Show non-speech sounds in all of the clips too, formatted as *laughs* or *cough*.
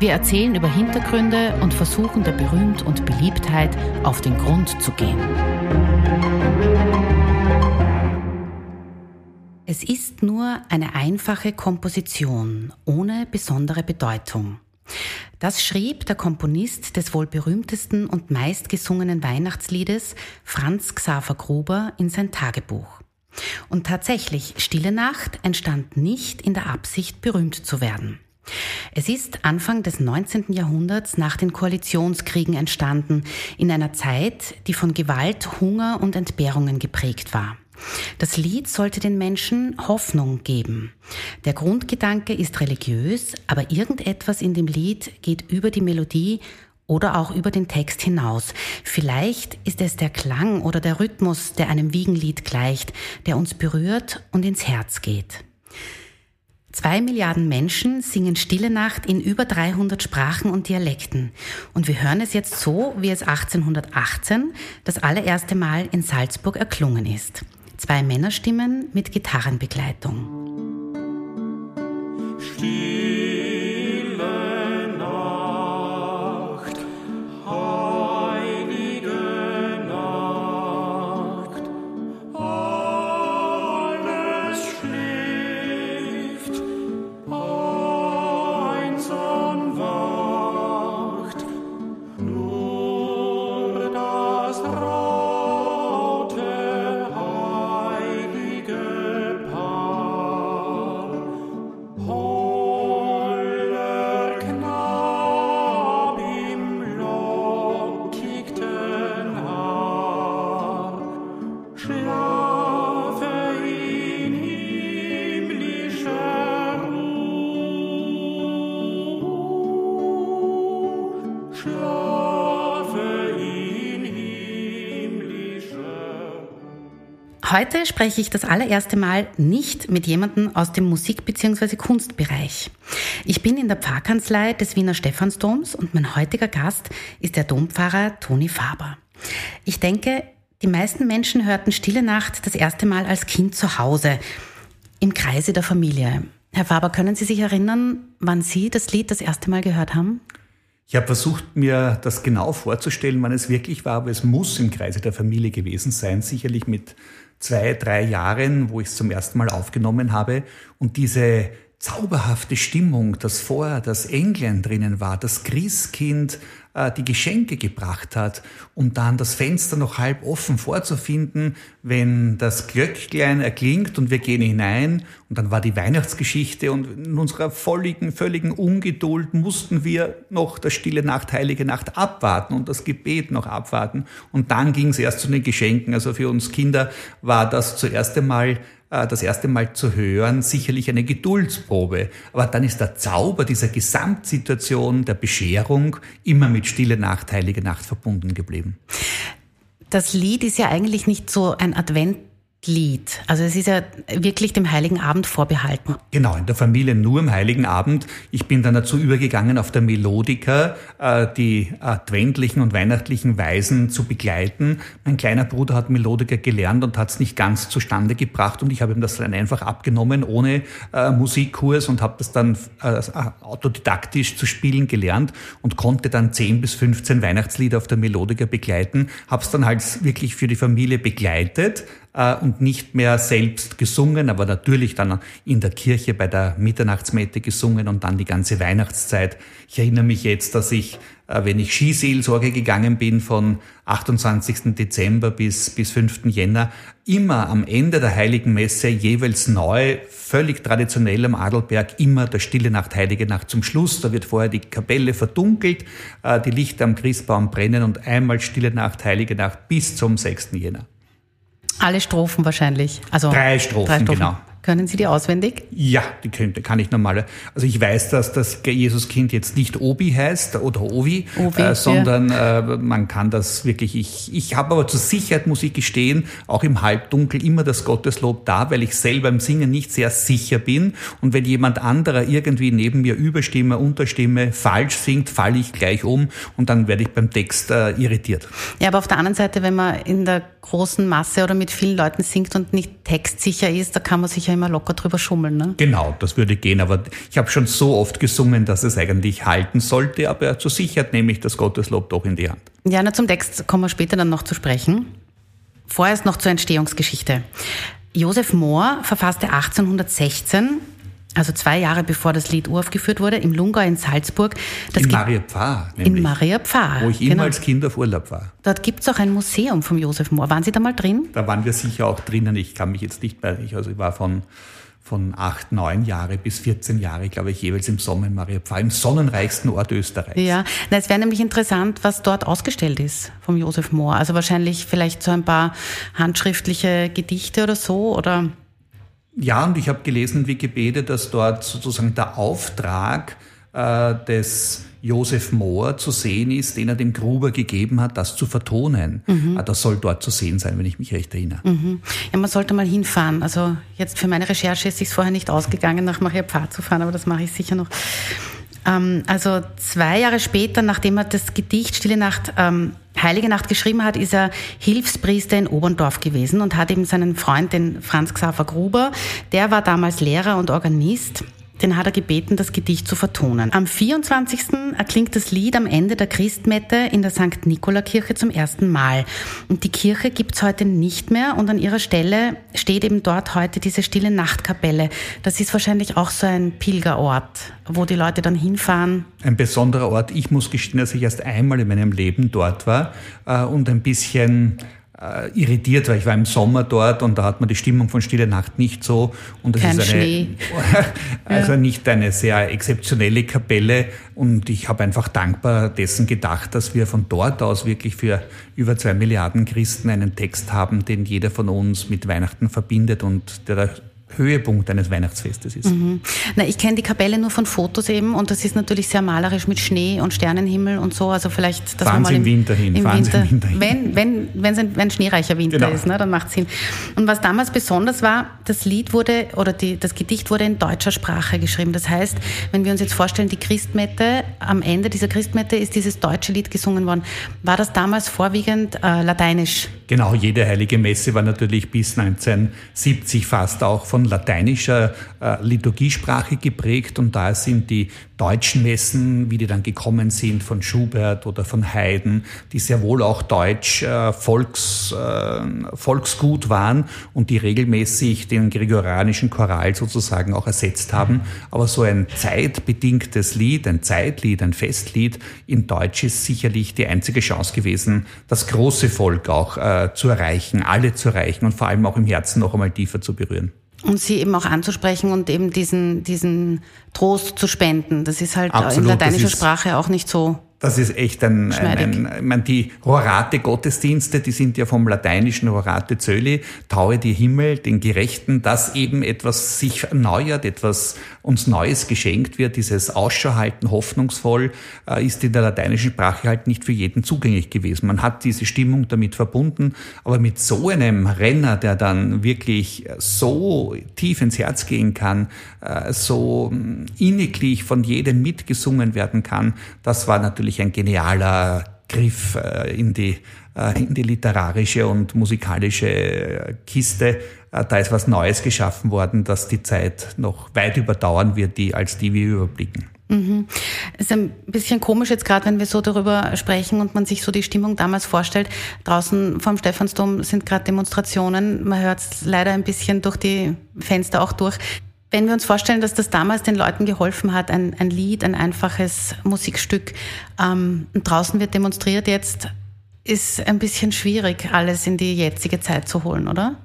Wir erzählen über Hintergründe und versuchen der Berühmt und Beliebtheit auf den Grund zu gehen. Es ist nur eine einfache Komposition ohne besondere Bedeutung. Das schrieb der Komponist des wohl berühmtesten und meistgesungenen Weihnachtsliedes Franz Xaver Gruber in sein Tagebuch. Und tatsächlich, Stille Nacht entstand nicht in der Absicht, berühmt zu werden. Es ist Anfang des 19. Jahrhunderts nach den Koalitionskriegen entstanden, in einer Zeit, die von Gewalt, Hunger und Entbehrungen geprägt war. Das Lied sollte den Menschen Hoffnung geben. Der Grundgedanke ist religiös, aber irgendetwas in dem Lied geht über die Melodie oder auch über den Text hinaus. Vielleicht ist es der Klang oder der Rhythmus, der einem Wiegenlied gleicht, der uns berührt und ins Herz geht. Zwei Milliarden Menschen singen Stille Nacht in über 300 Sprachen und Dialekten. Und wir hören es jetzt so, wie es 1818 das allererste Mal in Salzburg erklungen ist. Zwei Männerstimmen mit Gitarrenbegleitung. Heute spreche ich das allererste Mal nicht mit jemandem aus dem Musik- bzw. Kunstbereich. Ich bin in der Pfarrkanzlei des Wiener Stephansdoms und mein heutiger Gast ist der Dompfarrer Toni Faber. Ich denke, die meisten Menschen hörten Stille Nacht das erste Mal als Kind zu Hause, im Kreise der Familie. Herr Faber, können Sie sich erinnern, wann Sie das Lied das erste Mal gehört haben? Ich habe versucht, mir das genau vorzustellen, wann es wirklich war, aber es muss im Kreise der Familie gewesen sein, sicherlich mit zwei, drei Jahren, wo ich es zum ersten Mal aufgenommen habe. Und diese zauberhafte Stimmung, dass vorher das Englein drinnen war, das Christkind äh, die Geschenke gebracht hat, um dann das Fenster noch halb offen vorzufinden, wenn das Glöcklein erklingt und wir gehen hinein und dann war die Weihnachtsgeschichte und in unserer völligen, völligen Ungeduld mussten wir noch das stille Nacht, heilige Nacht abwarten und das Gebet noch abwarten und dann ging es erst zu den Geschenken. Also für uns Kinder war das zuerst einmal das erste Mal zu hören, sicherlich eine Geduldsprobe. Aber dann ist der Zauber dieser Gesamtsituation der Bescherung immer mit Stille Nacht, Heilige Nacht verbunden geblieben. Das Lied ist ja eigentlich nicht so ein Advent Lied. Also es ist ja wirklich dem Heiligen Abend vorbehalten. Genau, in der Familie nur am Heiligen Abend. Ich bin dann dazu übergegangen, auf der Melodika äh, die adventlichen und weihnachtlichen Weisen zu begleiten. Mein kleiner Bruder hat Melodika gelernt und hat es nicht ganz zustande gebracht und ich habe ihm das dann einfach abgenommen ohne äh, Musikkurs und habe das dann äh, autodidaktisch zu spielen gelernt und konnte dann 10 bis 15 Weihnachtslieder auf der Melodika begleiten. Habe es dann halt wirklich für die Familie begleitet äh, und nicht mehr selbst gesungen, aber natürlich dann in der Kirche bei der Mitternachtsmette gesungen und dann die ganze Weihnachtszeit. Ich erinnere mich jetzt, dass ich, äh, wenn ich Skiseelsorge gegangen bin von 28. Dezember bis, bis 5. Jänner, immer am Ende der Heiligen Messe jeweils neu, völlig traditionell am Adelberg, immer der Stille Nacht, Heilige Nacht zum Schluss. Da wird vorher die Kapelle verdunkelt, äh, die Lichter am Christbaum brennen und einmal Stille Nacht, Heilige Nacht bis zum 6. Jänner. Alle Strophen wahrscheinlich. Also drei Strophen, drei Strophen. genau. Können Sie die auswendig? Ja, die könnte, kann ich normal. Also ich weiß, dass das Jesuskind jetzt nicht Obi heißt oder Ovi, Ovi äh, sondern ja. äh, man kann das wirklich. Ich, ich habe aber zur Sicherheit, muss ich gestehen, auch im Halbdunkel immer das Gotteslob da, weil ich selber im Singen nicht sehr sicher bin. Und wenn jemand anderer irgendwie neben mir Überstimme, Unterstimme falsch singt, falle ich gleich um und dann werde ich beim Text äh, irritiert. Ja, aber auf der anderen Seite, wenn man in der großen Masse oder mit vielen Leuten singt und nicht textsicher ist, da kann man sich ja immer locker drüber schummeln. Ne? Genau, das würde gehen. Aber ich habe schon so oft gesungen, dass es eigentlich halten sollte. Aber zur Sicherheit nehme ich das Gotteslob doch in die Hand. Ja, na, zum Text kommen wir später dann noch zu sprechen. Vorerst noch zur Entstehungsgeschichte. Josef Mohr verfasste 1816 also zwei Jahre bevor das Lied uraufgeführt wurde, im Lungau in Salzburg. Das in Maria Pfarr. In Maria Pfarr. Wo ich immer genau. als Kind auf Urlaub war. Dort gibt es auch ein Museum vom Josef Mohr. Waren Sie da mal drin? Da waren wir sicher auch drinnen. Ich kann mich jetzt nicht mehr, ich, also ich war von, von acht, neun Jahre bis 14 Jahre, glaube ich, jeweils im Sommer in Maria Pfarr, im sonnenreichsten Ort Österreichs. Ja, Na, es wäre nämlich interessant, was dort ausgestellt ist vom Josef Mohr. Also wahrscheinlich vielleicht so ein paar handschriftliche Gedichte oder so, oder? Ja, und ich habe gelesen in Wikipedia, dass dort sozusagen der Auftrag äh, des Josef Mohr zu sehen ist, den er dem Gruber gegeben hat, das zu vertonen. Mhm. Ah, das soll dort zu sehen sein, wenn ich mich recht erinnere. Mhm. Ja, man sollte mal hinfahren. Also jetzt für meine Recherche ist es vorher nicht ausgegangen, nach Maria Pfarr zu fahren, aber das mache ich sicher noch. Ähm, also zwei Jahre später, nachdem er das Gedicht Stille Nacht ähm, Heilige Nacht geschrieben hat, ist er Hilfspriester in Oberndorf gewesen und hat eben seinen Freund, den Franz Xaver Gruber, der war damals Lehrer und Organist den hat er gebeten, das Gedicht zu vertonen. Am 24. erklingt das Lied am Ende der Christmette in der St. Nikola-Kirche zum ersten Mal. Und die Kirche gibt's heute nicht mehr und an ihrer Stelle steht eben dort heute diese stille Nachtkapelle. Das ist wahrscheinlich auch so ein Pilgerort, wo die Leute dann hinfahren. Ein besonderer Ort. Ich muss gestehen, dass ich erst einmal in meinem Leben dort war äh, und ein bisschen äh, irritiert, weil ich war im Sommer dort und da hat man die Stimmung von Stille Nacht nicht so. Und es Kein ist eine, Schnee. *laughs* also nicht eine sehr exzeptionelle Kapelle. Und ich habe einfach dankbar dessen gedacht, dass wir von dort aus wirklich für über zwei Milliarden Christen einen Text haben, den jeder von uns mit Weihnachten verbindet und der Höhepunkt eines Weihnachtsfestes ist. Mhm. Na, ich kenne die Kapelle nur von Fotos eben und das ist natürlich sehr malerisch mit Schnee und Sternenhimmel und so. Also vielleicht, dass Fahren man mal im, Winter hin. Im Winter, im Winter hin. Wenn, wenn, wenn es ein, ein schneereicher Winter genau. ist, ne, dann macht es Sinn. Und was damals besonders war, das Lied wurde oder die, das Gedicht wurde in deutscher Sprache geschrieben. Das heißt, wenn wir uns jetzt vorstellen, die Christmette, am Ende dieser Christmette ist dieses deutsche Lied gesungen worden. War das damals vorwiegend äh, lateinisch? Genau, jede heilige Messe war natürlich bis 1970 fast auch von lateinischer äh, Liturgiesprache geprägt und da sind die deutschen Messen, wie die dann gekommen sind von Schubert oder von Haydn, die sehr wohl auch deutsch äh, Volks, äh, Volksgut waren und die regelmäßig den gregorianischen Choral sozusagen auch ersetzt haben. Aber so ein zeitbedingtes Lied, ein Zeitlied, ein Festlied in Deutsch ist sicherlich die einzige Chance gewesen, das große Volk auch äh, zu erreichen, alle zu erreichen und vor allem auch im Herzen noch einmal tiefer zu berühren und sie eben auch anzusprechen und eben diesen, diesen Trost zu spenden. Das ist halt Absolut, in lateinischer Sprache auch nicht so das ist echt ein, ein, ein, ich meine, die Horate-Gottesdienste, die sind ja vom lateinischen Horate Zöli, taue die Himmel, den Gerechten, dass eben etwas sich erneuert, etwas uns Neues geschenkt wird, dieses Ausschauhalten hoffnungsvoll, äh, ist in der lateinischen Sprache halt nicht für jeden zugänglich gewesen. Man hat diese Stimmung damit verbunden, aber mit so einem Renner, der dann wirklich so tief ins Herz gehen kann, äh, so mm, inniglich von jedem mitgesungen werden kann, das war natürlich natürlich ein genialer Griff äh, in die, äh, in die literarische und musikalische Kiste. Äh, da ist was Neues geschaffen worden, dass die Zeit noch weit überdauern wird, die, als die wir überblicken. Mhm. Ist ein bisschen komisch jetzt gerade, wenn wir so darüber sprechen und man sich so die Stimmung damals vorstellt. Draußen vom Stephansdom sind gerade Demonstrationen. Man hört es leider ein bisschen durch die Fenster auch durch. Wenn wir uns vorstellen, dass das damals den Leuten geholfen hat, ein, ein Lied, ein einfaches Musikstück, ähm, draußen wird demonstriert jetzt, ist ein bisschen schwierig, alles in die jetzige Zeit zu holen, oder?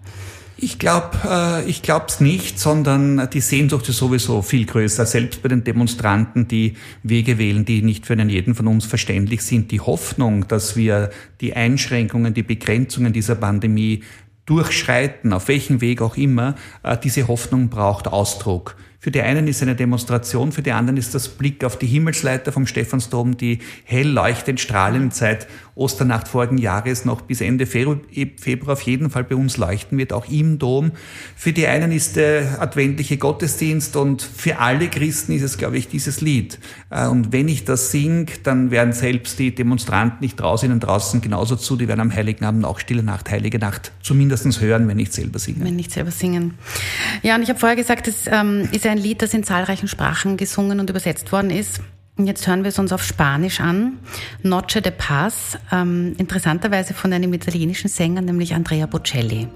Ich glaube, äh, ich glaube es nicht, sondern die Sehnsucht ist sowieso viel größer. Selbst bei den Demonstranten, die Wege wählen, die nicht für einen jeden von uns verständlich sind. Die Hoffnung, dass wir die Einschränkungen, die Begrenzungen dieser Pandemie durchschreiten, auf welchem Weg auch immer, äh, diese Hoffnung braucht Ausdruck. Für die einen ist eine Demonstration, für die anderen ist das Blick auf die Himmelsleiter vom Stephansdom, die hell leuchtend strahlend seit Osternacht vorigen Jahres noch bis Ende Februar auf jeden Fall bei uns leuchten wird, auch im Dom. Für die einen ist der adventliche Gottesdienst und für alle Christen ist es, glaube ich, dieses Lied. Äh, und wenn ich das singe, dann werden selbst die Demonstranten nicht draußen und draußen genauso zu, die werden am Heiligen Abend auch Stille Nacht, Heilige Nacht zumindest hören, wenn nicht selber singen. Wenn nicht selber singen. Ja, und ich habe vorher gesagt, es ähm, ist ein Lied, das in zahlreichen Sprachen gesungen und übersetzt worden ist. Jetzt hören wir es uns auf Spanisch an. Noche de Paz, ähm, interessanterweise von einem italienischen Sänger, nämlich Andrea Bocelli.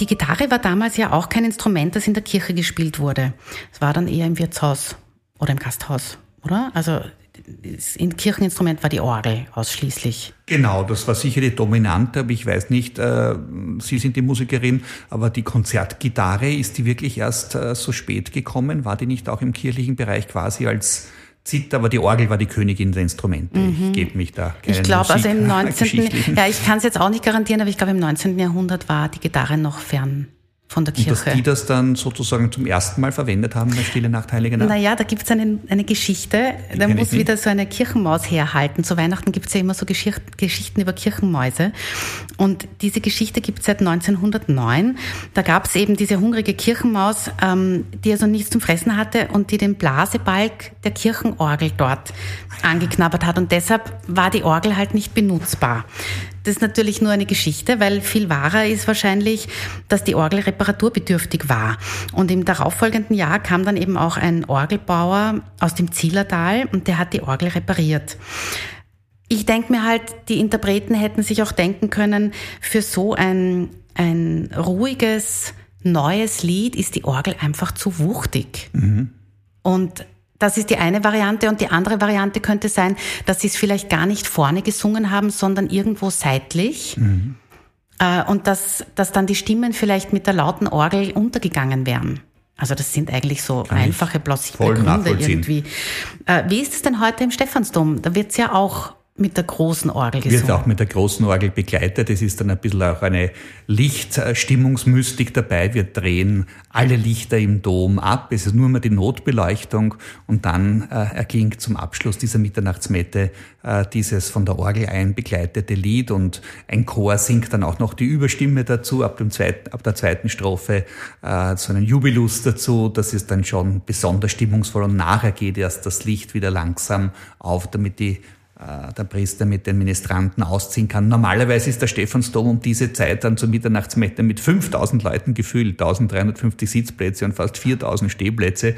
Die Gitarre war damals ja auch kein Instrument, das in der Kirche gespielt wurde. Es war dann eher im Wirtshaus oder im Gasthaus, oder? Also ein Kircheninstrument war die Orgel ausschließlich. Genau, das war sicher die dominante, aber ich weiß nicht, äh, Sie sind die Musikerin, aber die Konzertgitarre, ist die wirklich erst äh, so spät gekommen? War die nicht auch im kirchlichen Bereich quasi als Zither, aber die Orgel war die Königin der Instrumente. Mhm. Ich gebe mich da Ich glaube, also im 19. *laughs* Ja, ich kann es jetzt auch nicht garantieren, aber ich glaube, im 19. Jahrhundert war die Gitarre noch fern von der Kirche. Und dass die das dann sozusagen zum ersten Mal verwendet haben bei Stille Nacht, Heilige Nacht? Naja, da gibt es eine, eine Geschichte, die da muss wieder so eine Kirchenmaus herhalten. Zu Weihnachten gibt es ja immer so Geschichten über Kirchenmäuse. Und diese Geschichte gibt es seit 1909. Da gab es eben diese hungrige Kirchenmaus, ähm, die also nichts zum Fressen hatte und die den Blasebalg der Kirchenorgel dort angeknabbert hat. Und deshalb war die Orgel halt nicht benutzbar. Das ist natürlich nur eine Geschichte, weil viel wahrer ist wahrscheinlich, dass die Orgel reparaturbedürftig war. Und im darauffolgenden Jahr kam dann eben auch ein Orgelbauer aus dem Zillertal und der hat die Orgel repariert. Ich denke mir halt, die Interpreten hätten sich auch denken können, für so ein, ein ruhiges, neues Lied ist die Orgel einfach zu wuchtig. Mhm. Und das ist die eine Variante. Und die andere Variante könnte sein, dass sie es vielleicht gar nicht vorne gesungen haben, sondern irgendwo seitlich. Mhm. Äh, und dass, dass dann die Stimmen vielleicht mit der lauten Orgel untergegangen wären. Also das sind eigentlich so Kann einfache, plausible Gründe irgendwie. Äh, wie ist es denn heute im Stephansdom? Da wird es ja auch mit der großen Orgel gesungen. Wird auch mit der großen Orgel begleitet. Es ist dann ein bisschen auch eine Lichtstimmungsmystik dabei. Wir drehen alle Lichter im Dom ab. Es ist nur mal die Notbeleuchtung und dann äh, erklingt zum Abschluss dieser Mitternachtsmette äh, dieses von der Orgel ein begleitete Lied und ein Chor singt dann auch noch die Überstimme dazu ab, dem zweiten, ab der zweiten Strophe äh, so einen Jubilus dazu. Das ist dann schon besonders stimmungsvoll und nachher geht erst das Licht wieder langsam auf, damit die der Priester mit den Ministranten ausziehen kann. Normalerweise ist der Stephansdom um diese Zeit dann zur Mitternachtsmette mit 5000 Leuten gefüllt, 1350 Sitzplätze und fast 4000 Stehplätze.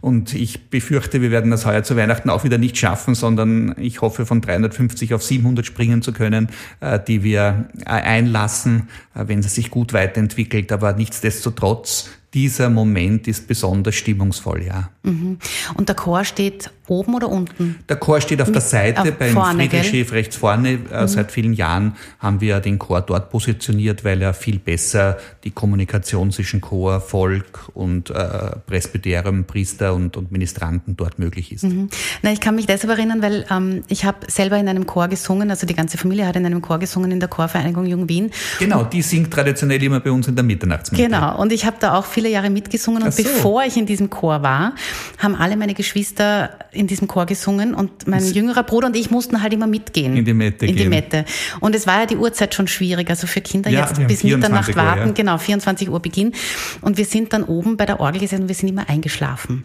Und ich befürchte, wir werden das heuer zu Weihnachten auch wieder nicht schaffen, sondern ich hoffe, von 350 auf 700 springen zu können, äh, die wir äh, einlassen, wenn sie sich gut weiterentwickelt. Aber nichtsdestotrotz dieser Moment ist besonders stimmungsvoll, ja. Mhm. Und der Chor steht oben oder unten? Der Chor steht auf der Seite beim Friedrichschiff rechts vorne. Äh, mhm. Seit vielen Jahren haben wir den Chor dort positioniert, weil er viel besser die Kommunikation zwischen Chor, Volk und äh, Presbyterium, Priester und, und Ministranten dort möglich ist. Mhm. Na, ich kann mich deshalb erinnern, weil ähm, ich habe selber in einem Chor gesungen, also die ganze Familie hat in einem Chor gesungen in der Chorvereinigung Jung Wien. Genau, die singt traditionell immer bei uns in der Mitternachtsmesse. Genau, und ich habe da auch viel viele Jahre mitgesungen und so. bevor ich in diesem Chor war, haben alle meine Geschwister in diesem Chor gesungen und mein das jüngerer Bruder und ich mussten halt immer mitgehen. In die Mette In die Mette. Und es war ja die Uhrzeit schon schwierig, also für Kinder ja, jetzt bis Mitternacht warten, Uhr, ja. genau, 24 Uhr Beginn. Und wir sind dann oben bei der Orgel gesessen und wir sind immer eingeschlafen.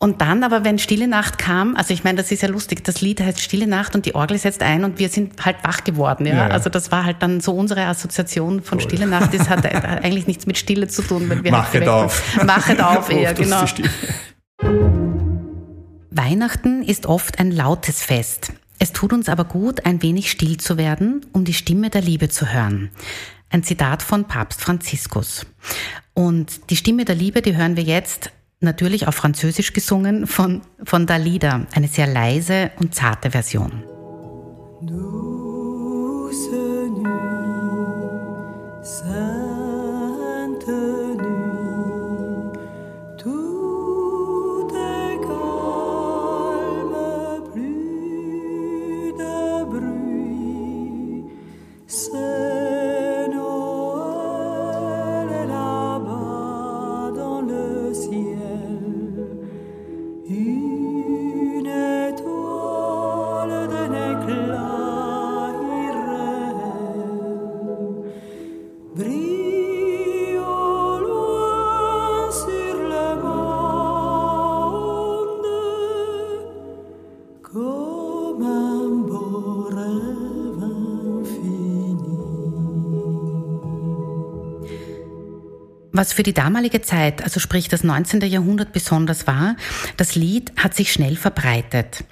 Und dann aber, wenn Stille Nacht kam, also ich meine, das ist ja lustig, das Lied heißt Stille Nacht und die Orgel setzt ein und wir sind halt wach geworden. Ja? ja, ja. Also das war halt dann so unsere Assoziation von Stille Nacht. Das hat *laughs* eigentlich nichts mit Stille zu tun. Wenn wir Machet halt auf. Machet auf *laughs* eher, genau. Weihnachten ist oft ein lautes Fest. Es tut uns aber gut, ein wenig still zu werden, um die Stimme der Liebe zu hören. Ein Zitat von Papst Franziskus. Und die Stimme der Liebe, die hören wir jetzt natürlich auf Französisch gesungen von, von Dalida, eine sehr leise und zarte Version. Douce nuit, Was für die damalige Zeit, also sprich das 19. Jahrhundert besonders war, das Lied hat sich schnell verbreitet.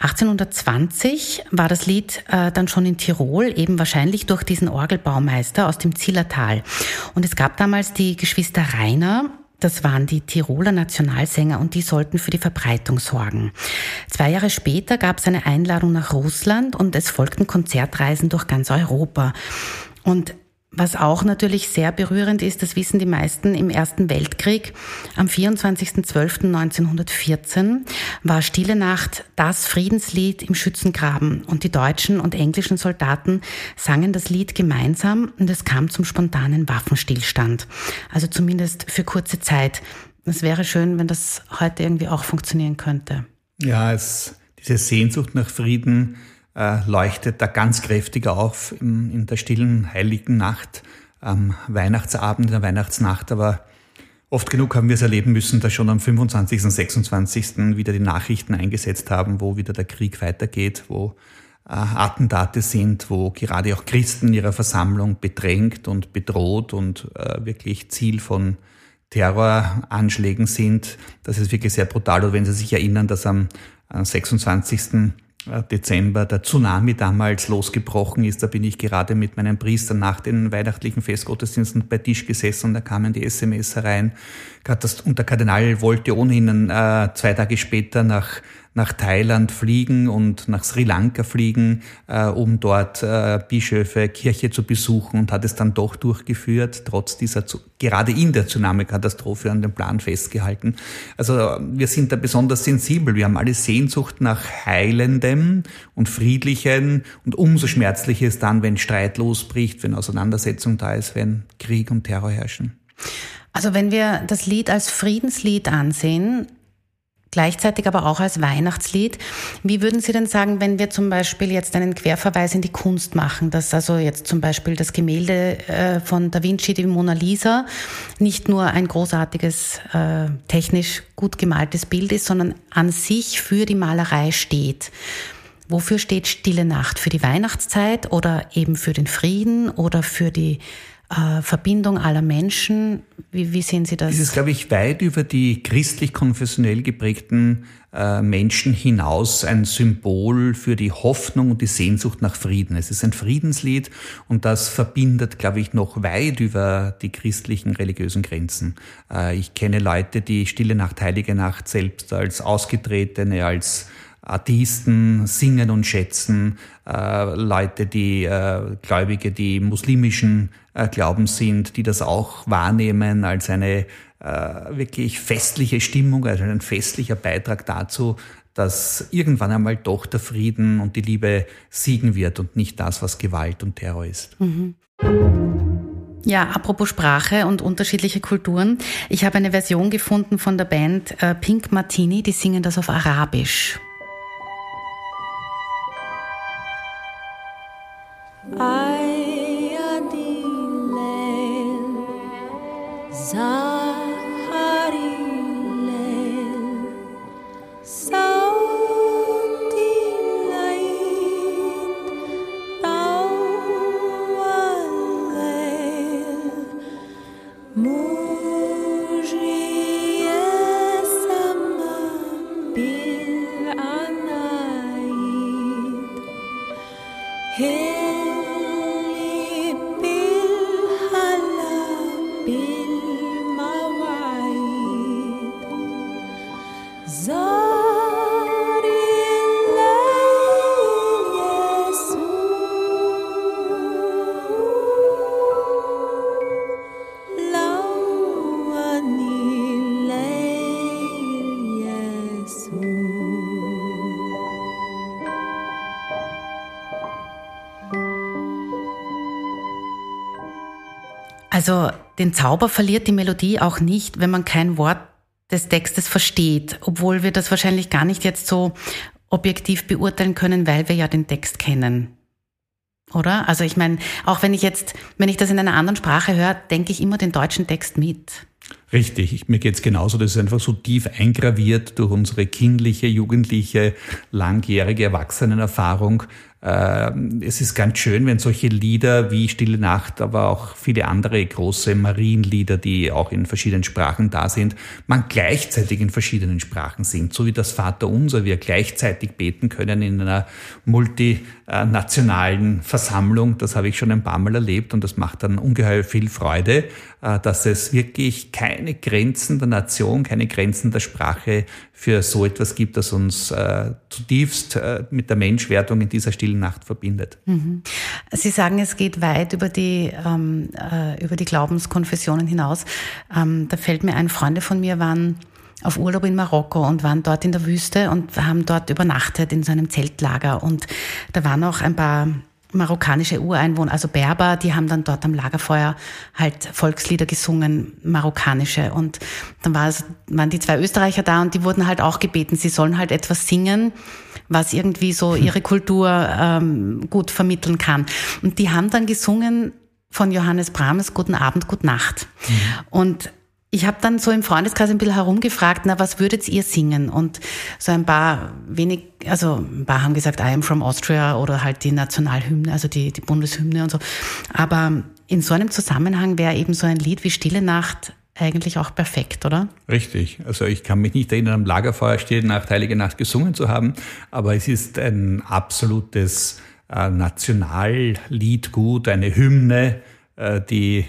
1820 war das Lied äh, dann schon in Tirol, eben wahrscheinlich durch diesen Orgelbaumeister aus dem Zillertal. Und es gab damals die Geschwister Rainer, das waren die Tiroler Nationalsänger und die sollten für die Verbreitung sorgen. Zwei Jahre später gab es eine Einladung nach Russland und es folgten Konzertreisen durch ganz Europa. Und was auch natürlich sehr berührend ist, das wissen die meisten, im Ersten Weltkrieg am 24.12.1914 war Stille Nacht das Friedenslied im Schützengraben und die deutschen und englischen Soldaten sangen das Lied gemeinsam und es kam zum spontanen Waffenstillstand. Also zumindest für kurze Zeit. Es wäre schön, wenn das heute irgendwie auch funktionieren könnte. Ja, es, diese Sehnsucht nach Frieden, äh, leuchtet da ganz kräftig auf in, in der stillen heiligen Nacht, am Weihnachtsabend, in der Weihnachtsnacht. Aber oft genug haben wir es erleben müssen, dass schon am 25. und 26. wieder die Nachrichten eingesetzt haben, wo wieder der Krieg weitergeht, wo äh, Attentate sind, wo gerade auch Christen ihrer Versammlung bedrängt und bedroht und äh, wirklich Ziel von Terroranschlägen sind. Das ist wirklich sehr brutal. Und wenn Sie sich erinnern, dass am 26. Äh, Dezember der Tsunami damals losgebrochen ist. Da bin ich gerade mit meinem Priester nach den weihnachtlichen Festgottesdiensten bei Tisch gesessen und da kamen die SMS herein. Und der Kardinal wollte ohnehin äh, zwei Tage später nach nach Thailand fliegen und nach Sri Lanka fliegen, äh, um dort äh, Bischöfe, Kirche zu besuchen und hat es dann doch durchgeführt, trotz dieser, gerade in der Tsunami-Katastrophe an dem Plan festgehalten. Also wir sind da besonders sensibel. Wir haben alle Sehnsucht nach Heilendem und Friedlichen und umso schmerzlicher ist dann, wenn Streit losbricht, wenn Auseinandersetzung da ist, wenn Krieg und Terror herrschen. Also wenn wir das Lied als Friedenslied ansehen, gleichzeitig aber auch als Weihnachtslied. Wie würden Sie denn sagen, wenn wir zum Beispiel jetzt einen Querverweis in die Kunst machen, dass also jetzt zum Beispiel das Gemälde äh, von Da Vinci, die Mona Lisa, nicht nur ein großartiges, äh, technisch gut gemaltes Bild ist, sondern an sich für die Malerei steht? Wofür steht Stille Nacht? Für die Weihnachtszeit oder eben für den Frieden oder für die äh, Verbindung aller Menschen. Wie, wie sehen Sie das? Es ist, glaube ich, weit über die christlich-konfessionell geprägten äh, Menschen hinaus ein Symbol für die Hoffnung und die Sehnsucht nach Frieden. Es ist ein Friedenslied und das verbindet, glaube ich, noch weit über die christlichen religiösen Grenzen. Äh, ich kenne Leute, die Stille Nacht, Heilige Nacht selbst als Ausgetretene, als Atheisten singen und schätzen, äh, Leute, die äh, Gläubige, die muslimischen äh, Glauben sind, die das auch wahrnehmen als eine äh, wirklich festliche Stimmung, also ein festlicher Beitrag dazu, dass irgendwann einmal doch der Frieden und die Liebe siegen wird und nicht das, was Gewalt und Terror ist. Mhm. Ja, apropos Sprache und unterschiedliche Kulturen. Ich habe eine Version gefunden von der Band äh, Pink Martini, die singen das auf Arabisch. desire. Also den Zauber verliert die Melodie auch nicht, wenn man kein Wort des Textes versteht, obwohl wir das wahrscheinlich gar nicht jetzt so objektiv beurteilen können, weil wir ja den Text kennen. Oder? Also ich meine, auch wenn ich jetzt, wenn ich das in einer anderen Sprache höre, denke ich immer den deutschen Text mit. Richtig, mir geht's genauso. Das ist einfach so tief eingraviert durch unsere kindliche, jugendliche, langjährige Erwachsenenerfahrung, es ist ganz schön, wenn solche Lieder wie Stille Nacht, aber auch viele andere große Marienlieder, die auch in verschiedenen Sprachen da sind, man gleichzeitig in verschiedenen Sprachen singt. So wie das Vater Unser wir gleichzeitig beten können in einer multinationalen Versammlung. Das habe ich schon ein paar Mal erlebt und das macht dann ungeheuer viel Freude, äh, dass es wirklich keine Grenzen der Nation, keine Grenzen der Sprache für so etwas gibt, das uns äh, zutiefst äh, mit der Menschwertung in dieser stillen Nacht verbindet. Mhm. Sie sagen, es geht weit über die, ähm, äh, über die Glaubenskonfessionen hinaus. Ähm, da fällt mir ein, Freunde von mir waren auf Urlaub in Marokko und waren dort in der Wüste und haben dort übernachtet in so einem Zeltlager. Und da waren auch ein paar marokkanische Ureinwohner, also Berber, die haben dann dort am Lagerfeuer halt Volkslieder gesungen, marokkanische. Und dann war es, waren die zwei Österreicher da und die wurden halt auch gebeten, sie sollen halt etwas singen, was irgendwie so hm. ihre Kultur ähm, gut vermitteln kann. Und die haben dann gesungen von Johannes Brahms Guten Abend, Gute Nacht. Mhm. Und ich habe dann so im Freundeskreis ein bisschen herumgefragt, na, was würdet ihr singen? Und so ein paar wenig, also ein paar haben gesagt, I am from Austria oder halt die Nationalhymne, also die, die Bundeshymne und so. Aber in so einem Zusammenhang wäre eben so ein Lied wie Stille Nacht eigentlich auch perfekt, oder? Richtig. Also ich kann mich nicht erinnern, am Lagerfeuer Stille Nacht, Heilige Nacht gesungen zu haben, aber es ist ein absolutes äh, Nationalliedgut, eine Hymne, äh, die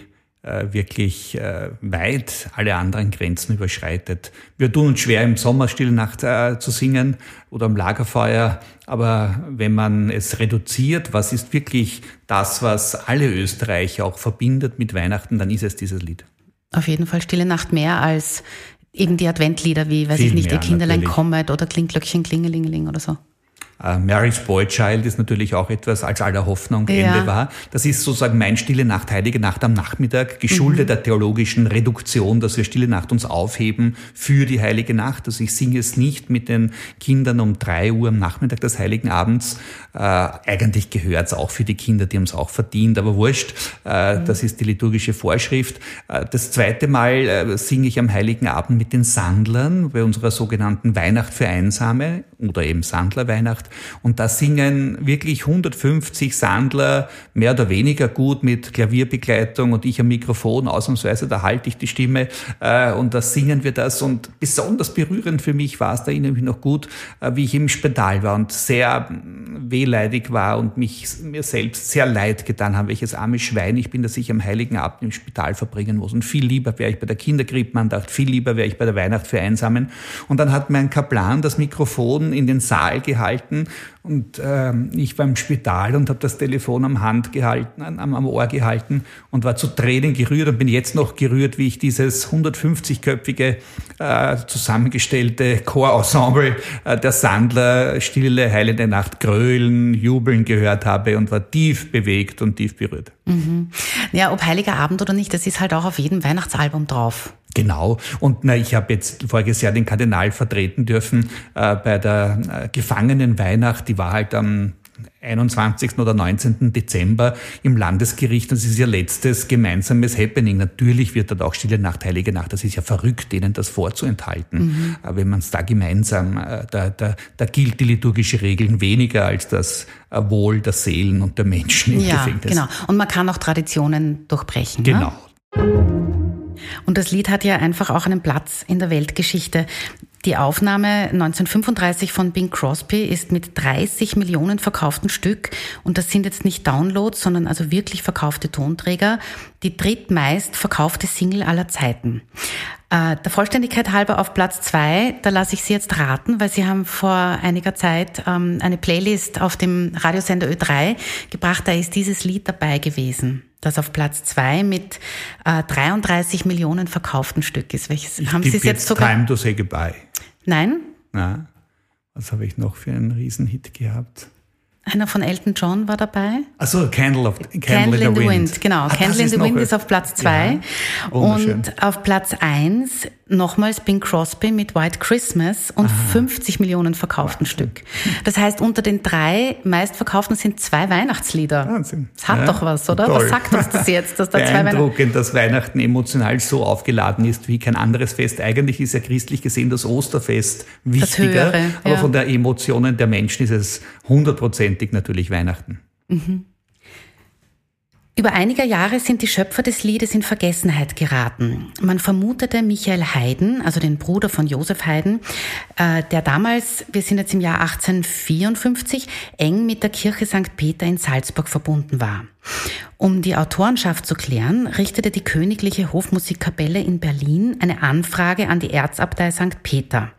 wirklich äh, weit alle anderen Grenzen überschreitet. Wir tun uns schwer, im Sommer Stille Nacht äh, zu singen oder am Lagerfeuer, aber wenn man es reduziert, was ist wirklich das, was alle Österreicher auch verbindet mit Weihnachten, dann ist es dieses Lied. Auf jeden Fall Stille Nacht mehr als eben die Adventlieder wie, weiß Viel ich nicht, mehr, Ihr Kinderlein natürlich. kommet oder Klingglöckchen Klingelingeling oder so. Uh, Mary's Boy Child ist natürlich auch etwas als aller Hoffnung ja. Ende war. Das ist sozusagen mein Stille Nacht, Heilige Nacht am Nachmittag, geschuldet mhm. der theologischen Reduktion, dass wir Stille Nacht uns aufheben für die Heilige Nacht. Also ich singe es nicht mit den Kindern um drei Uhr am Nachmittag des Heiligen Abends. Äh, eigentlich gehört es auch für die Kinder, die haben es auch verdient, aber wurscht. Äh, mhm. Das ist die liturgische Vorschrift. Äh, das zweite Mal äh, singe ich am Heiligen Abend mit den Sandlern bei unserer sogenannten Weihnacht für Einsame oder eben Sandlerweihnacht. Und da singen wirklich 150 Sandler mehr oder weniger gut mit Klavierbegleitung und ich am Mikrofon, ausnahmsweise, da halte ich die Stimme äh, und da singen wir das. Und besonders berührend für mich war es, da mich noch gut, äh, wie ich im Spital war und sehr mm, wehleidig war und mich mir selbst sehr leid getan habe, welches arme Schwein ich bin, dass ich am Heiligen Abend im Spital verbringen muss. Und viel lieber wäre ich bei der dachte, viel lieber wäre ich bei der Weihnacht für Einsamen. Und dann hat mein Kaplan das Mikrofon in den Saal gehalten und ähm, ich war im Spital und habe das Telefon am Hand gehalten, am, am Ohr gehalten und war zu Tränen gerührt und bin jetzt noch gerührt, wie ich dieses 150-köpfige äh, zusammengestellte Chorensemble äh, der Sandler Stille Heilende Nacht grölen, jubeln gehört habe und war tief bewegt und tief berührt. Mhm. Ja, ob Heiliger Abend oder nicht, das ist halt auch auf jedem Weihnachtsalbum drauf. Genau. Und na, ich habe jetzt voriges Jahr den Kardinal vertreten dürfen äh, bei der äh, Gefangenen Weihnacht. Die war halt am 21. oder 19. Dezember im Landesgericht. Das ist ihr letztes gemeinsames Happening. Natürlich wird dort auch Stille Nacht, Heilige Nacht. Das ist ja verrückt, denen das vorzuenthalten. Mhm. Aber wenn man es da gemeinsam, äh, da, da, da gilt die liturgische Regeln weniger als das äh, Wohl der Seelen und der Menschen im ja, Gefängnis. Genau. Und man kann auch Traditionen durchbrechen. Genau. Ne? Und das Lied hat ja einfach auch einen Platz in der Weltgeschichte. Die Aufnahme 1935 von Bing Crosby ist mit 30 Millionen verkauften Stück, und das sind jetzt nicht Downloads, sondern also wirklich verkaufte Tonträger, die drittmeist verkaufte Single aller Zeiten. Äh, der Vollständigkeit halber auf Platz zwei, da lasse ich Sie jetzt raten, weil Sie haben vor einiger Zeit ähm, eine Playlist auf dem Radiosender Ö3 gebracht, da ist dieses Lied dabei gewesen das auf Platz zwei mit äh, 33 Millionen verkauften Stück ist. Welches ich haben Sie es jetzt sogar? Time to say goodbye. Nein? Na, was habe ich noch für einen Riesenhit gehabt? Einer von Elton John war dabei. Also Candle, of, Candle, Candle in, the Wind. Wind. Genau, ah, Candle in the Wind ist auf Platz zwei. Ja, und auf Platz eins nochmals Bing Crosby mit White Christmas und Aha. 50 Millionen verkauften Wahnsinn. Stück. Das heißt, unter den drei meistverkauften sind zwei Weihnachtslieder. Wahnsinn. Das hat ja, doch was, oder? Toll. Was sagt uns das jetzt? Dass da zwei Beeindruckend, dass Weihnachten emotional so aufgeladen ist wie kein anderes Fest. Eigentlich ist ja christlich gesehen das Osterfest wichtiger, höhere, aber von der Emotionen der Menschen ist es hundertprozentig natürlich Weihnachten. Mhm. Über einige Jahre sind die Schöpfer des Liedes in Vergessenheit geraten. Man vermutete Michael Haydn, also den Bruder von Josef Haydn, äh, der damals, wir sind jetzt im Jahr 1854, eng mit der Kirche St. Peter in Salzburg verbunden war. Um die Autorenschaft zu klären, richtete die Königliche Hofmusikkapelle in Berlin eine Anfrage an die Erzabtei St. Peter.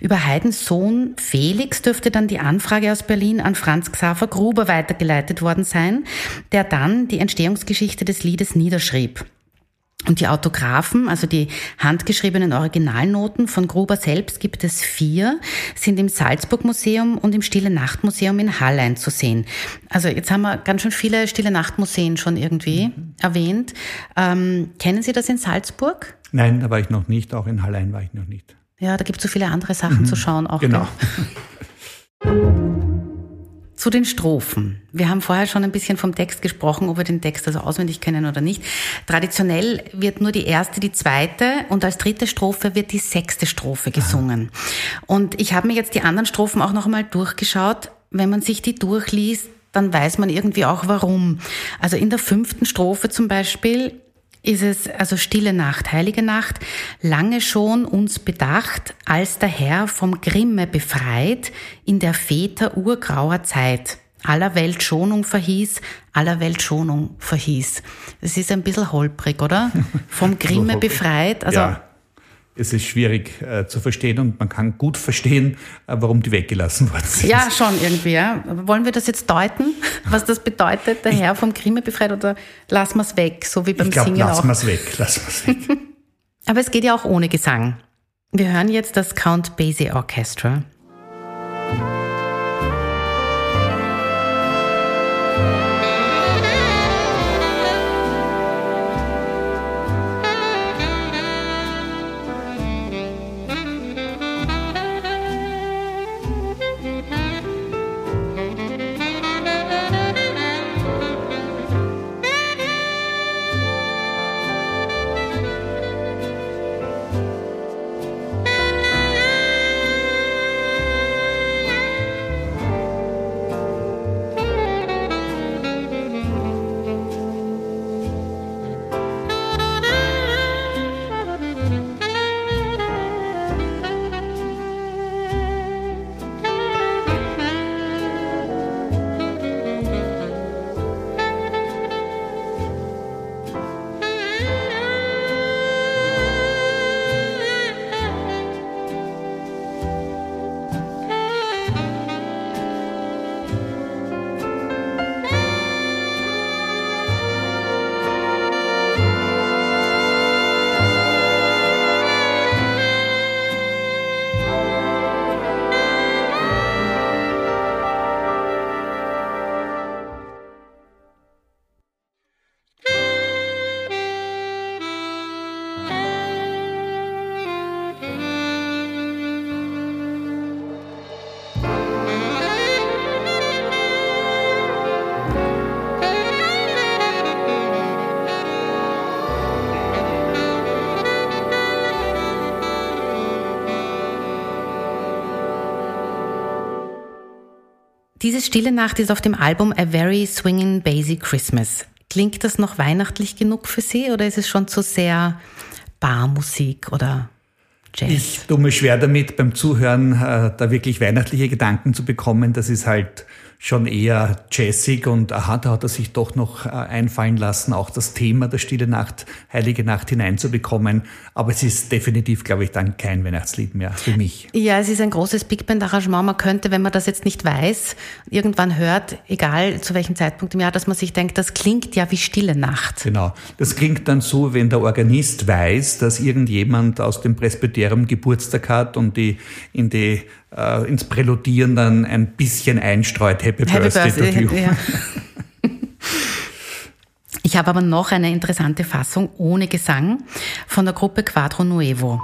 Über Haydns Sohn Felix dürfte dann die Anfrage aus Berlin an Franz Xaver Gruber weitergeleitet worden sein, der dann die Entstehungsgeschichte des Liedes niederschrieb. Und die Autographen, also die handgeschriebenen Originalnoten von Gruber selbst gibt es vier, sind im Salzburg Museum und im Stille Nacht Museum in Hall einzusehen. Also jetzt haben wir ganz schön viele Stille Nacht Museen schon irgendwie mhm. erwähnt. Ähm, kennen Sie das in Salzburg? Nein, da war ich noch nicht. Auch in Hallein war ich noch nicht. Ja, da gibt es so viele andere Sachen mhm. zu schauen. Auch genau. *laughs* Zu den Strophen. Wir haben vorher schon ein bisschen vom Text gesprochen, ob wir den Text also auswendig kennen oder nicht. Traditionell wird nur die erste, die zweite und als dritte Strophe wird die sechste Strophe gesungen. Und ich habe mir jetzt die anderen Strophen auch noch einmal durchgeschaut. Wenn man sich die durchliest, dann weiß man irgendwie auch warum. Also in der fünften Strophe zum Beispiel ist es also stille Nacht, heilige Nacht, lange schon uns bedacht, als der Herr vom Grimme befreit, in der Väter urgrauer Zeit. Aller Welt Schonung verhieß, aller Welt Schonung verhieß. Es ist ein bisschen holprig, oder? *laughs* Vom Grimme befreit. Also ja es ist schwierig äh, zu verstehen und man kann gut verstehen, äh, warum die weggelassen worden sind. Ja, schon irgendwie. Ja. Wollen wir das jetzt deuten, was das bedeutet, der Herr vom Krimi befreit oder lassen wir es weg, so wie beim ich glaub, Singen lassen wir es weg, lassen wir es weg. *laughs* Aber es geht ja auch ohne Gesang. Wir hören jetzt das Count Basie Orchestra. Diese Stille Nacht ist auf dem Album A Very Swinging Basic Christmas. Klingt das noch weihnachtlich genug für Sie oder ist es schon zu sehr Barmusik oder Jazz? Ich tue mir schwer damit, beim Zuhören äh, da wirklich weihnachtliche Gedanken zu bekommen. Das ist halt schon eher jazzig und aha, da hat er sich doch noch äh, einfallen lassen, auch das Thema der Stille Nacht, Heilige Nacht hineinzubekommen. Aber es ist definitiv, glaube ich, dann kein Weihnachtslied mehr für mich. Ja, es ist ein großes Big Band Arrangement. Man könnte, wenn man das jetzt nicht weiß, irgendwann hört, egal zu welchem Zeitpunkt im Jahr, dass man sich denkt, das klingt ja wie Stille Nacht. Genau. Das klingt dann so, wenn der Organist weiß, dass irgendjemand aus dem Presbyterium Geburtstag hat und die in die äh, ins Präludieren dann ein bisschen einstreut. Happy, Happy Birthday, Birthday to you. Ja. *laughs* Ich habe aber noch eine interessante Fassung ohne Gesang von der Gruppe Quadro Nuevo.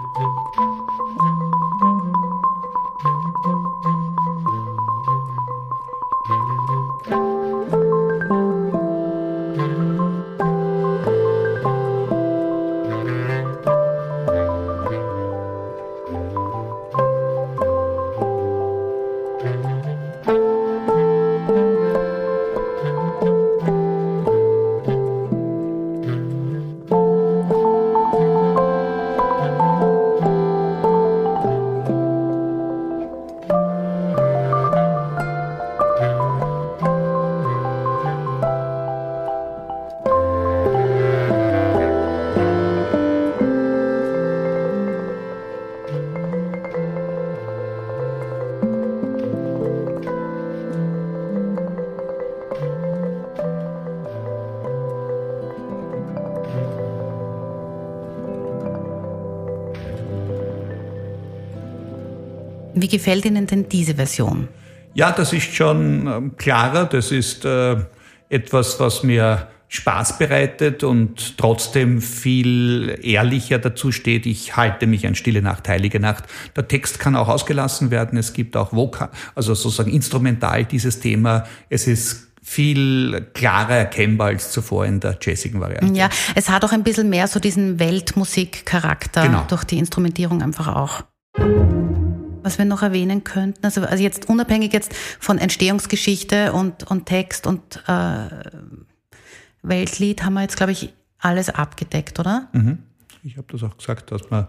Wie gefällt Ihnen denn diese Version? Ja, das ist schon ähm, klarer. Das ist äh, etwas, was mir Spaß bereitet und trotzdem viel ehrlicher dazu steht, ich halte mich an Stille Nacht, Heilige Nacht. Der Text kann auch ausgelassen werden. Es gibt auch Vokal, also sozusagen instrumental dieses Thema. Es ist viel klarer erkennbar als zuvor in der jazzigen Variante. Ja, es hat auch ein bisschen mehr so diesen Weltmusikcharakter genau. durch die Instrumentierung einfach auch was wir noch erwähnen könnten? Also, also jetzt unabhängig jetzt von Entstehungsgeschichte und, und Text und äh, Weltlied haben wir jetzt, glaube ich, alles abgedeckt, oder? Mhm. Ich habe das auch gesagt, dass man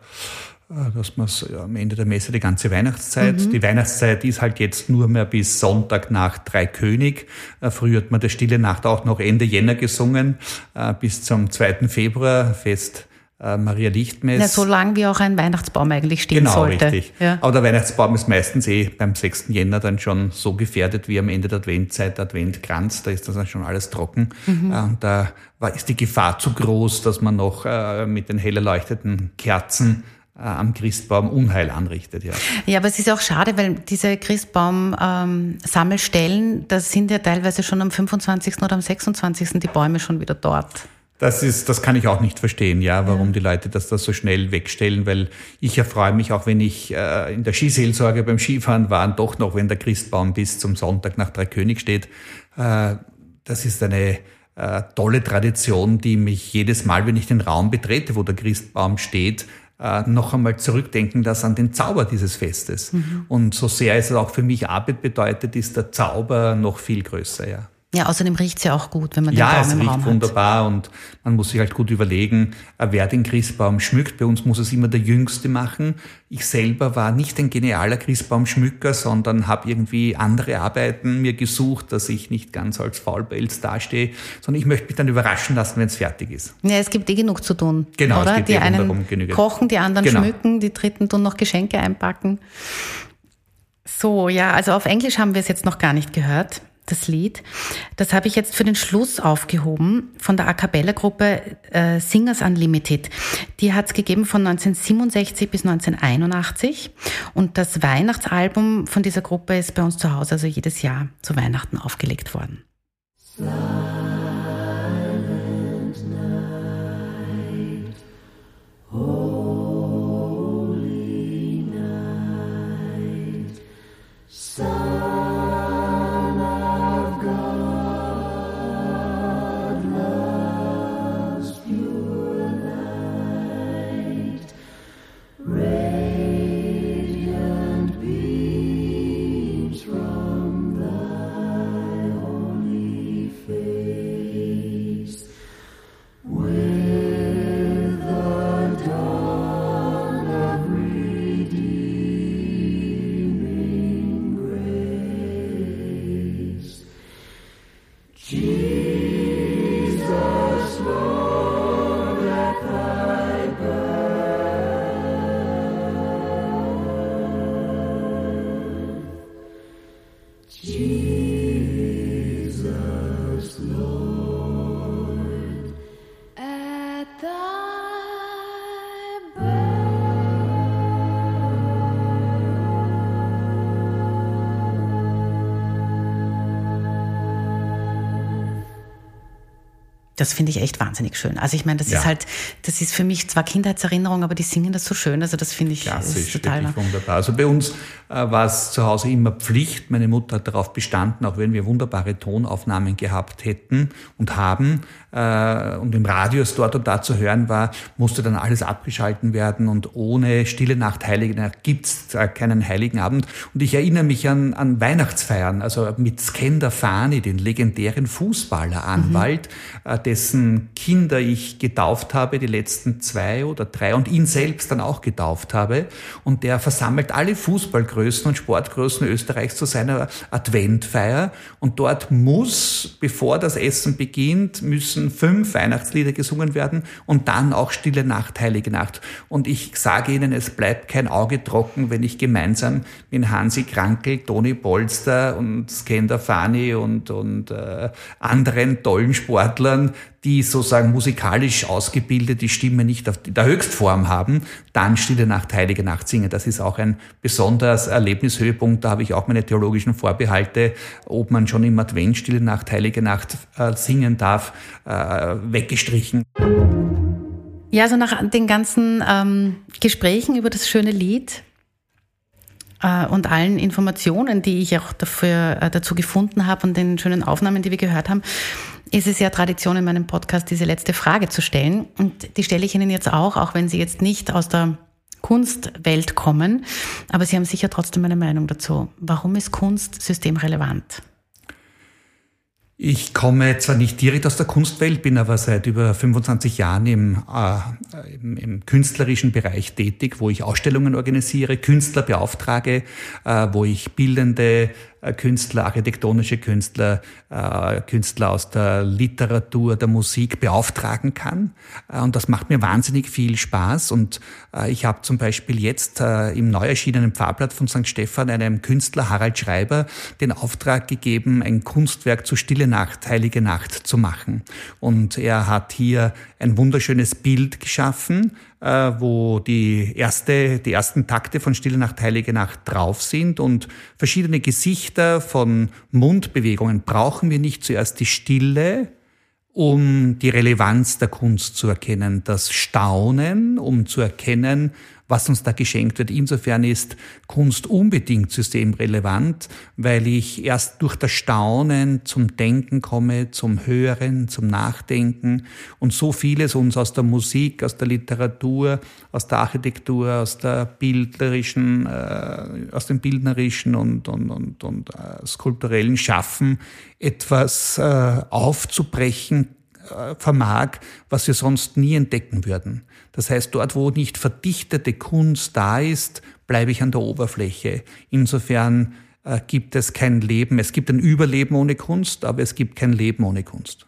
äh, dass man am Ende der Messe die ganze Weihnachtszeit, mhm. die Weihnachtszeit ist halt jetzt nur mehr bis Sonntag nach Dreikönig. Äh, früher hat man der Stille Nacht auch noch Ende Jänner gesungen, äh, bis zum 2. Februar, Fest Maria Lichtmess. Ja, so lang wie auch ein Weihnachtsbaum eigentlich stehen genau, sollte. Genau, richtig. Ja. Aber der Weihnachtsbaum ist meistens eh beim 6. Jänner dann schon so gefährdet wie am Ende der Adventzeit, der Adventkranz, da ist das dann schon alles trocken. Mhm. Äh, und da ist die Gefahr zu groß, dass man noch äh, mit den hell erleuchteten Kerzen äh, am Christbaum Unheil anrichtet. Ja. ja, aber es ist auch schade, weil diese Christbaum-Sammelstellen, ähm, das sind ja teilweise schon am 25. oder am 26. die Bäume schon wieder dort. Das ist, das kann ich auch nicht verstehen, ja, warum ja. die Leute das da so schnell wegstellen, weil ich erfreue mich auch, wenn ich äh, in der Skiseelsorge beim Skifahren war, doch noch, wenn der Christbaum bis zum Sonntag nach Dreikönig steht. Äh, das ist eine äh, tolle Tradition, die mich jedes Mal, wenn ich den Raum betrete, wo der Christbaum steht, äh, noch einmal zurückdenken lässt an den Zauber dieses Festes. Mhm. Und so sehr es auch für mich Arbeit bedeutet, ist der Zauber noch viel größer, ja. Ja, außerdem riecht es ja auch gut, wenn man den ja, Baum im Raum hat. Ja, es riecht wunderbar und man muss sich halt gut überlegen, äh, wer den Christbaum schmückt. Bei uns muss es immer der Jüngste machen. Ich selber war nicht ein genialer Christbaumschmücker, sondern habe irgendwie andere Arbeiten mir gesucht, dass ich nicht ganz als Faulpelz dastehe, sondern ich möchte mich dann überraschen lassen, wenn es fertig ist. Ja, es gibt eh genug zu tun. Genau, oder? es gibt die eh einen genügend. kochen, die anderen genau. schmücken, die dritten tun noch Geschenke einpacken. So, ja, also auf Englisch haben wir es jetzt noch gar nicht gehört das Lied. Das habe ich jetzt für den Schluss aufgehoben von der A Cappella Gruppe äh, Singers Unlimited. Die hat es gegeben von 1967 bis 1981 und das Weihnachtsalbum von dieser Gruppe ist bei uns zu Hause also jedes Jahr zu Weihnachten aufgelegt worden. Silent night. Holy night. Silent Das finde ich echt wahnsinnig schön. Also ich meine, das ja. ist halt, das ist für mich zwar Kindheitserinnerung, aber die singen das so schön. Also das finde ich Klassisch, total wunderbar. Also bei uns war es zu Hause immer Pflicht. Meine Mutter hat darauf bestanden, auch wenn wir wunderbare Tonaufnahmen gehabt hätten und haben äh, und im Radius dort und da zu hören war, musste dann alles abgeschalten werden und ohne Stille Nacht, Heilige Nacht gibt's äh, keinen Heiligen Abend. Und ich erinnere mich an, an Weihnachtsfeiern, also mit Skender Fani, den legendären Fußballer Anwalt, mhm dessen Kinder ich getauft habe, die letzten zwei oder drei und ihn selbst dann auch getauft habe. Und der versammelt alle Fußballgrößen und Sportgrößen Österreichs zu seiner Adventfeier. Und dort muss, bevor das Essen beginnt, müssen fünf Weihnachtslieder gesungen werden und dann auch Stille Nacht, Heilige Nacht. Und ich sage Ihnen, es bleibt kein Auge trocken, wenn ich gemeinsam mit Hansi Krankel, Toni Polster und Skender Fani und, und äh, anderen tollen Sportlern die sozusagen musikalisch ausgebildet die Stimme nicht auf der Höchstform haben, dann Stille Nacht, Heilige Nacht singen. Das ist auch ein besonderes Erlebnishöhepunkt. Da habe ich auch meine theologischen Vorbehalte, ob man schon im Advent Stille Nacht, Heilige Nacht äh, singen darf, äh, weggestrichen. Ja, also nach den ganzen ähm, Gesprächen über das schöne Lied und allen Informationen, die ich auch dafür, äh, dazu gefunden habe und den schönen Aufnahmen, die wir gehört haben, ist es ja Tradition in meinem Podcast, diese letzte Frage zu stellen. Und die stelle ich Ihnen jetzt auch, auch wenn Sie jetzt nicht aus der Kunstwelt kommen. Aber Sie haben sicher trotzdem eine Meinung dazu. Warum ist Kunst systemrelevant? Ich komme zwar nicht direkt aus der Kunstwelt, bin aber seit über 25 Jahren im, äh, im, im, künstlerischen Bereich tätig, wo ich Ausstellungen organisiere, Künstler beauftrage, äh, wo ich bildende Künstler, architektonische Künstler, äh, Künstler aus der Literatur, der Musik beauftragen kann. Äh, und das macht mir wahnsinnig viel Spaß. Und ich habe zum Beispiel jetzt im neu erschienenen Pfarrblatt von St. Stephan einem Künstler, Harald Schreiber, den Auftrag gegeben, ein Kunstwerk zu Stille Nacht, Heilige Nacht zu machen. Und er hat hier ein wunderschönes Bild geschaffen, äh, wo die erste, die ersten Takte von Stille Nacht, Heilige Nacht drauf sind und verschiedene Gesichter von Mundbewegungen. Brauchen wir nicht zuerst die Stille, um die Relevanz der Kunst zu erkennen, das Staunen, um zu erkennen, was uns da geschenkt wird. Insofern ist Kunst unbedingt systemrelevant, weil ich erst durch das Staunen zum Denken komme, zum Hören, zum Nachdenken und so vieles uns aus der Musik, aus der Literatur, aus der Architektur, aus der bildnerischen, äh, aus dem bildnerischen und, und, und, und äh, skulpturellen Schaffen etwas äh, aufzubrechen, äh, vermag, was wir sonst nie entdecken würden. Das heißt, dort, wo nicht verdichtete Kunst da ist, bleibe ich an der Oberfläche. Insofern äh, gibt es kein Leben. Es gibt ein Überleben ohne Kunst, aber es gibt kein Leben ohne Kunst.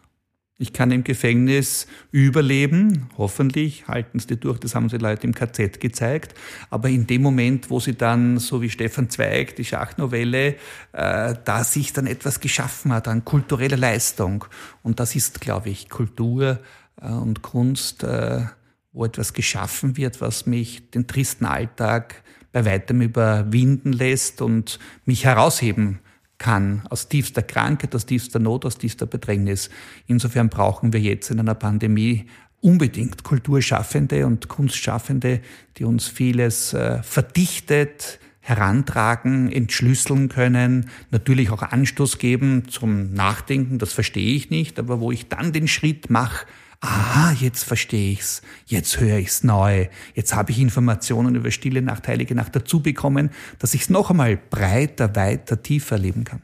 Ich kann im Gefängnis überleben, hoffentlich halten sie durch, das haben sie Leute im KZ gezeigt. Aber in dem Moment, wo sie dann, so wie Stefan Zweig, die Schachnovelle, äh, da sich dann etwas geschaffen hat an kultureller Leistung. Und das ist, glaube ich, Kultur äh, und Kunst, äh, wo etwas geschaffen wird, was mich den tristen Alltag bei weitem überwinden lässt und mich herausheben kann, aus tiefster Krankheit, aus tiefster Not, aus tiefster Bedrängnis. Insofern brauchen wir jetzt in einer Pandemie unbedingt Kulturschaffende und Kunstschaffende, die uns vieles äh, verdichtet, herantragen, entschlüsseln können, natürlich auch Anstoß geben zum Nachdenken, das verstehe ich nicht, aber wo ich dann den Schritt mache, aha, jetzt verstehe ich's, jetzt höre ich's neu, jetzt habe ich Informationen über Stille Nacht, Heilige Nacht dazu bekommen, dass ich's noch einmal breiter, weiter, tiefer erleben kann.